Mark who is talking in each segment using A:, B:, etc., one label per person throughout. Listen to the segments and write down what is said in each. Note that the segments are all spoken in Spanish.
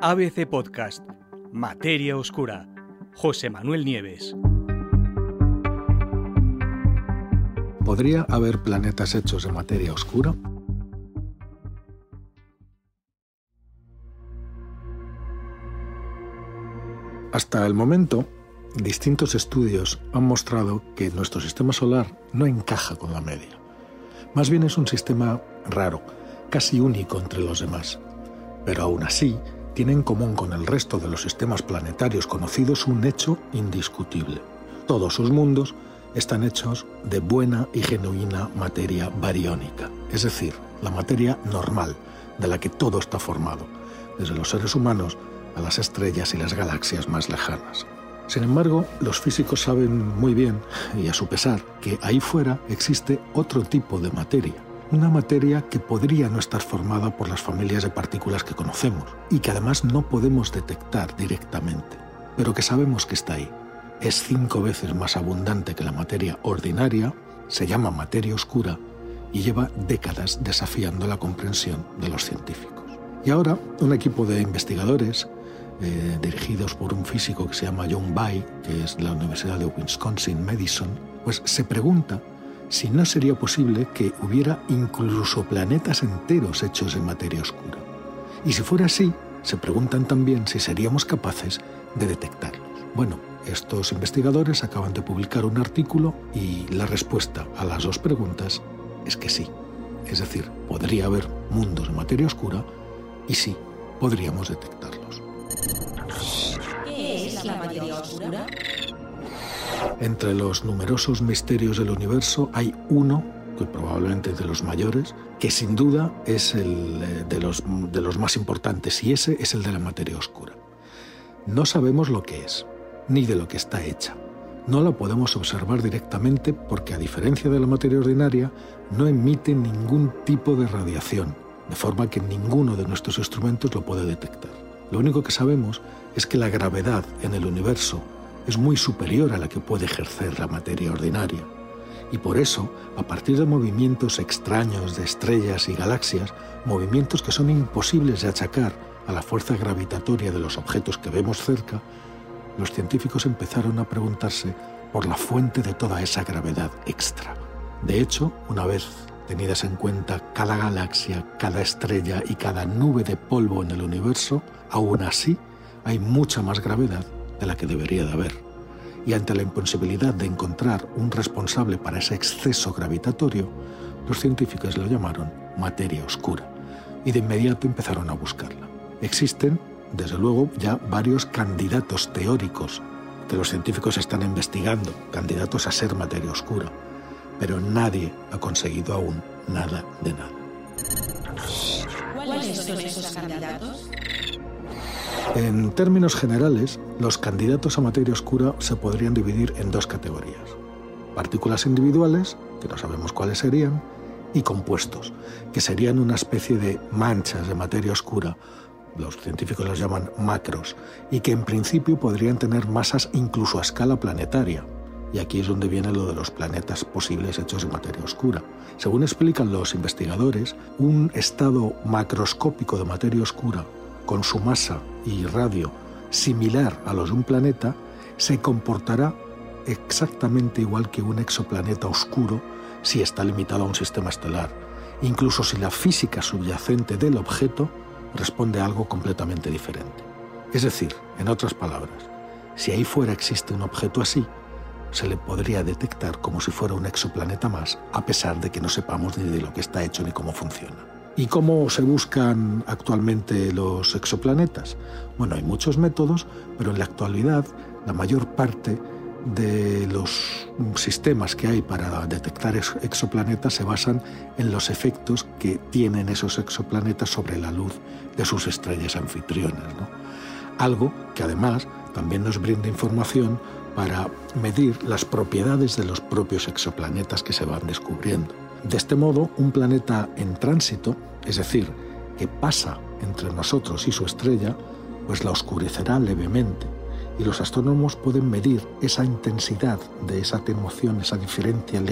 A: ABC Podcast, Materia Oscura, José Manuel Nieves.
B: ¿Podría haber planetas hechos de materia oscura? Hasta el momento, distintos estudios han mostrado que nuestro sistema solar no encaja con la media. Más bien es un sistema raro, casi único entre los demás. Pero aún así, tiene en común con el resto de los sistemas planetarios conocidos un hecho indiscutible. Todos sus mundos están hechos de buena y genuina materia bariónica, es decir, la materia normal, de la que todo está formado, desde los seres humanos a las estrellas y las galaxias más lejanas. Sin embargo, los físicos saben muy bien, y a su pesar, que ahí fuera existe otro tipo de materia, una materia que podría no estar formada por las familias de partículas que conocemos y que además no podemos detectar directamente, pero que sabemos que está ahí. Es cinco veces más abundante que la materia ordinaria, se llama materia oscura y lleva décadas desafiando la comprensión de los científicos. Y ahora un equipo de investigadores eh, dirigidos por un físico que se llama John Bay, que es de la Universidad de Wisconsin-Madison, pues se pregunta si no sería posible que hubiera incluso planetas enteros hechos de materia oscura. Y si fuera así, se preguntan también si seríamos capaces de detectarlos. Bueno, estos investigadores acaban de publicar un artículo y la respuesta a las dos preguntas es que sí. Es decir, podría haber mundos de materia oscura y sí, podríamos detectarlos.
C: ¿Qué es la materia oscura?
B: Entre los numerosos misterios del universo hay uno, que probablemente es de los mayores, que sin duda es el eh, de los, de los más importantes, y ese es el de la materia oscura. No sabemos lo que es, ni de lo que está hecha. No la podemos observar directamente porque, a diferencia de la materia ordinaria, no emite ningún tipo de radiación, de forma que ninguno de nuestros instrumentos lo puede detectar. Lo único que sabemos es que la gravedad en el universo es muy superior a la que puede ejercer la materia ordinaria. Y por eso, a partir de movimientos extraños de estrellas y galaxias, movimientos que son imposibles de achacar a la fuerza gravitatoria de los objetos que vemos cerca, los científicos empezaron a preguntarse por la fuente de toda esa gravedad extra. De hecho, una vez tenidas en cuenta cada galaxia, cada estrella y cada nube de polvo en el universo, aún así hay mucha más gravedad de la que debería de haber. Y ante la imposibilidad de encontrar un responsable para ese exceso gravitatorio, los científicos lo llamaron materia oscura y de inmediato empezaron a buscarla. Existen, desde luego, ya varios candidatos teóricos que los científicos están investigando, candidatos a ser materia oscura, pero nadie ha conseguido aún nada de nada.
C: ¿Cuáles son esos candidatos?
B: En términos generales, los candidatos a materia oscura se podrían dividir en dos categorías. Partículas individuales, que no sabemos cuáles serían, y compuestos, que serían una especie de manchas de materia oscura, los científicos los llaman macros, y que en principio podrían tener masas incluso a escala planetaria. Y aquí es donde viene lo de los planetas posibles hechos de materia oscura. Según explican los investigadores, un estado macroscópico de materia oscura con su masa y radio similar a los de un planeta, se comportará exactamente igual que un exoplaneta oscuro si está limitado a un sistema estelar, incluso si la física subyacente del objeto responde a algo completamente diferente. Es decir, en otras palabras, si ahí fuera existe un objeto así, se le podría detectar como si fuera un exoplaneta más, a pesar de que no sepamos ni de lo que está hecho ni cómo funciona. ¿Y cómo se buscan actualmente los exoplanetas? Bueno, hay muchos métodos, pero en la actualidad la mayor parte de los sistemas que hay para detectar exoplanetas se basan en los efectos que tienen esos exoplanetas sobre la luz de sus estrellas anfitrionas. Algo que además también nos brinda información para medir las propiedades de los propios exoplanetas que se van descubriendo. De este modo, un planeta en tránsito, es decir, que pasa entre nosotros y su estrella, pues la oscurecerá levemente y los astrónomos pueden medir esa intensidad de esa atenuación, esa diferencia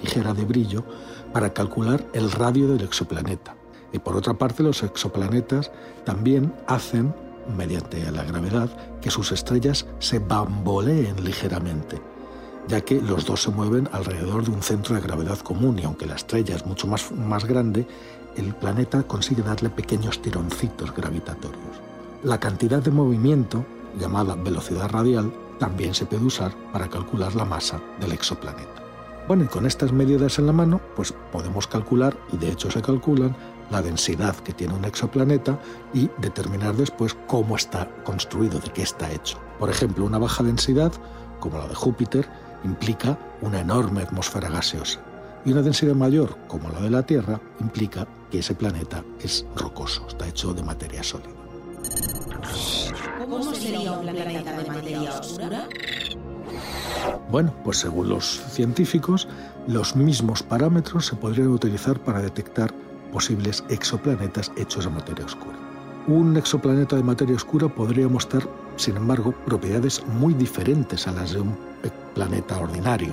B: ligera de brillo, para calcular el radio del exoplaneta. Y por otra parte, los exoplanetas también hacen mediante la gravedad, que sus estrellas se bamboleen ligeramente, ya que los dos se mueven alrededor de un centro de gravedad común y aunque la estrella es mucho más, más grande, el planeta consigue darle pequeños tironcitos gravitatorios. La cantidad de movimiento, llamada velocidad radial, también se puede usar para calcular la masa del exoplaneta. Bueno, y con estas medidas en la mano, pues podemos calcular, y de hecho se calculan, la densidad que tiene un exoplaneta y determinar después cómo está construido, de qué está hecho. Por ejemplo, una baja densidad, como la de Júpiter, implica una enorme atmósfera gaseosa. Y una densidad mayor, como la de la Tierra, implica que ese planeta es rocoso, está hecho de materia sólida.
C: ¿Cómo sería un planeta de materia oscura?
B: Bueno, pues según los científicos, los mismos parámetros se podrían utilizar para detectar posibles exoplanetas hechos de materia oscura. Un exoplaneta de materia oscura podría mostrar, sin embargo, propiedades muy diferentes a las de un planeta ordinario.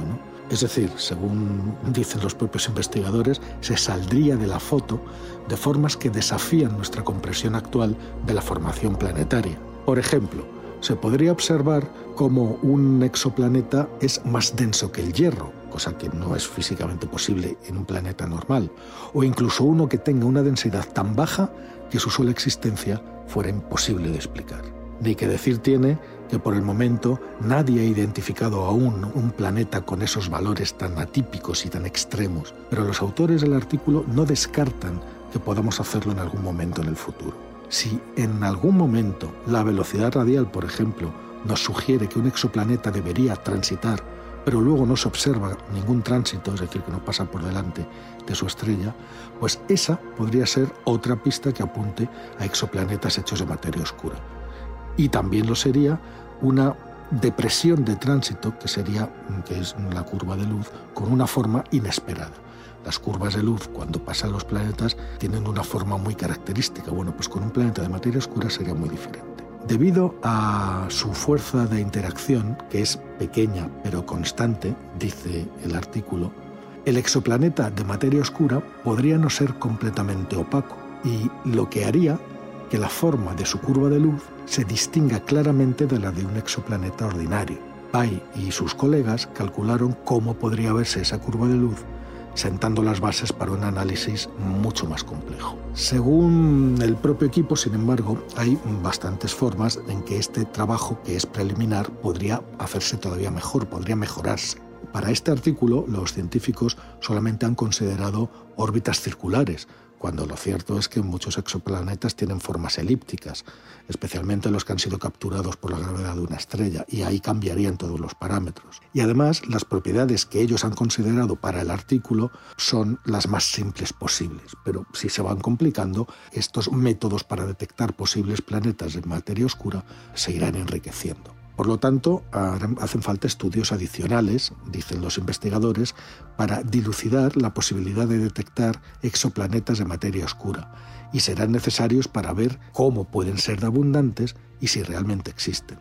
B: Es decir, según dicen los propios investigadores, se saldría de la foto de formas que desafían nuestra comprensión actual de la formación planetaria. Por ejemplo, se podría observar cómo un exoplaneta es más denso que el hierro, cosa que no es físicamente posible en un planeta normal, o incluso uno que tenga una densidad tan baja que su sola existencia fuera imposible de explicar. Ni que decir tiene que por el momento nadie ha identificado aún un planeta con esos valores tan atípicos y tan extremos, pero los autores del artículo no descartan que podamos hacerlo en algún momento en el futuro. Si en algún momento la velocidad radial, por ejemplo, nos sugiere que un exoplaneta debería transitar, pero luego no se observa ningún tránsito, es decir, que no pasa por delante de su estrella, pues esa podría ser otra pista que apunte a exoplanetas hechos de materia oscura. Y también lo sería una depresión de tránsito, que sería, que es la curva de luz, con una forma inesperada. Las curvas de luz, cuando pasan los planetas, tienen una forma muy característica. Bueno, pues con un planeta de materia oscura sería muy diferente. Debido a su fuerza de interacción, que es pequeña pero constante, dice el artículo, el exoplaneta de materia oscura podría no ser completamente opaco y lo que haría que la forma de su curva de luz se distinga claramente de la de un exoplaneta ordinario. Pai y sus colegas calcularon cómo podría verse esa curva de luz sentando las bases para un análisis mucho más complejo. Según el propio equipo, sin embargo, hay bastantes formas en que este trabajo, que es preliminar, podría hacerse todavía mejor, podría mejorarse. Para este artículo, los científicos solamente han considerado órbitas circulares, cuando lo cierto es que muchos exoplanetas tienen formas elípticas, especialmente los que han sido capturados por la gravedad de una estrella, y ahí cambiarían todos los parámetros. Y además, las propiedades que ellos han considerado para el artículo son las más simples posibles, pero si se van complicando, estos métodos para detectar posibles planetas de materia oscura se irán enriqueciendo. Por lo tanto, hacen falta estudios adicionales, dicen los investigadores, para dilucidar la posibilidad de detectar exoplanetas de materia oscura y serán necesarios para ver cómo pueden ser de abundantes y si realmente existen.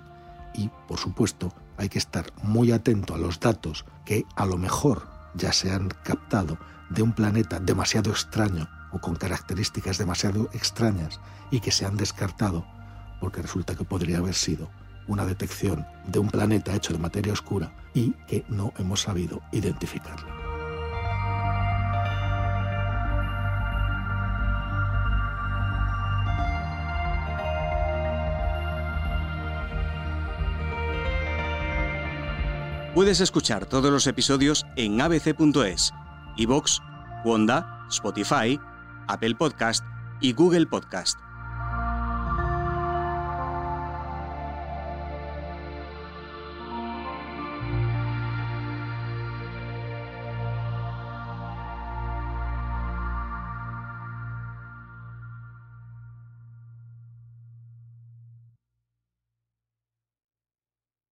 B: Y, por supuesto, hay que estar muy atento a los datos que a lo mejor ya se han captado de un planeta demasiado extraño o con características demasiado extrañas y que se han descartado porque resulta que podría haber sido una detección de un planeta hecho de materia oscura y que no hemos sabido identificarlo.
A: Puedes escuchar todos los episodios en abc.es, iVoox, Wanda, Spotify, Apple Podcast y Google Podcast.